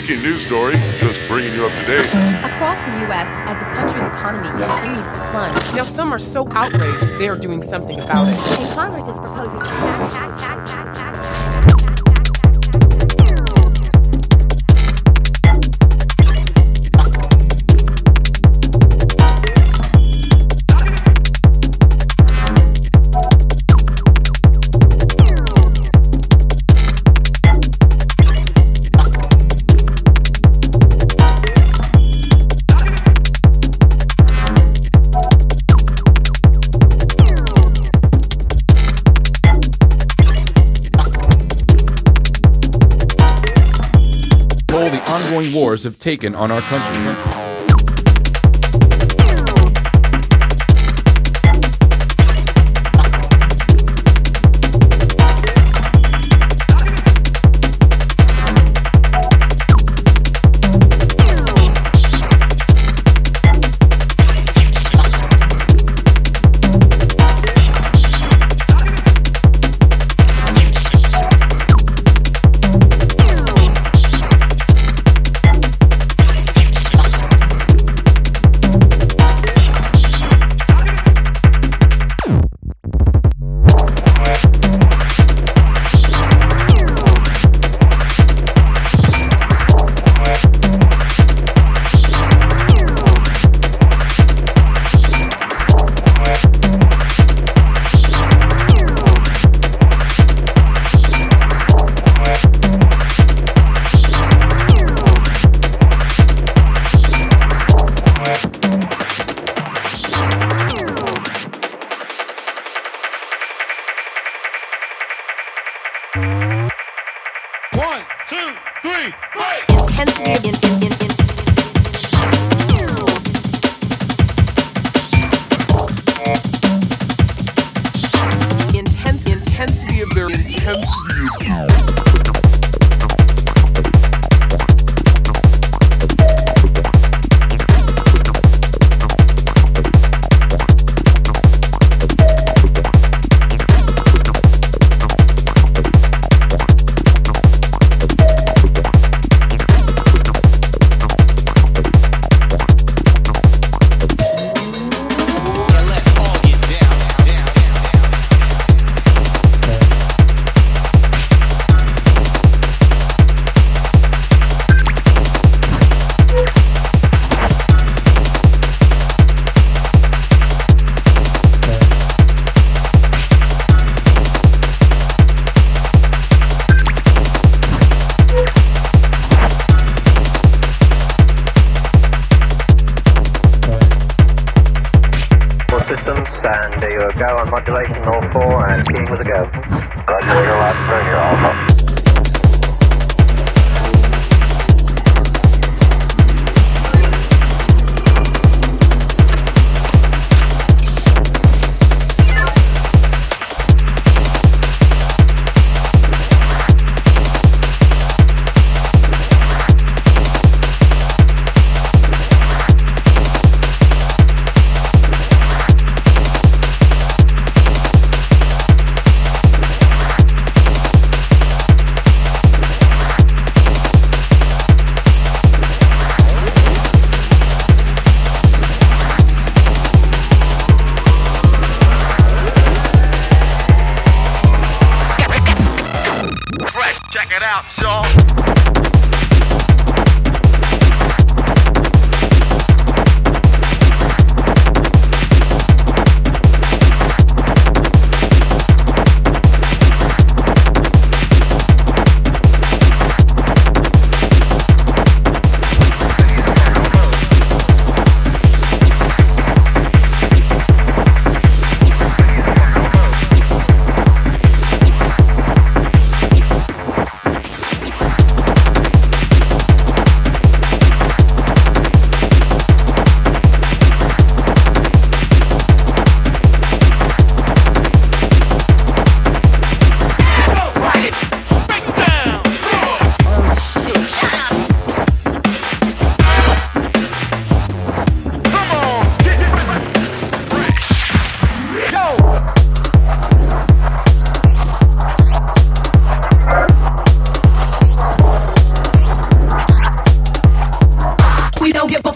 breaking news story, just bringing you up to date. Across the U.S., as the country's economy continues to plunge, Now, some are so outraged they are doing something about it. And Congress is proposing ongoing wars have taken on our country. One, two, three, intensity of in- in- in- in- Intense intensity of their intensity. you a go on modulation, all four, and team with a go. Roger, we're lost, Alpha. You don't get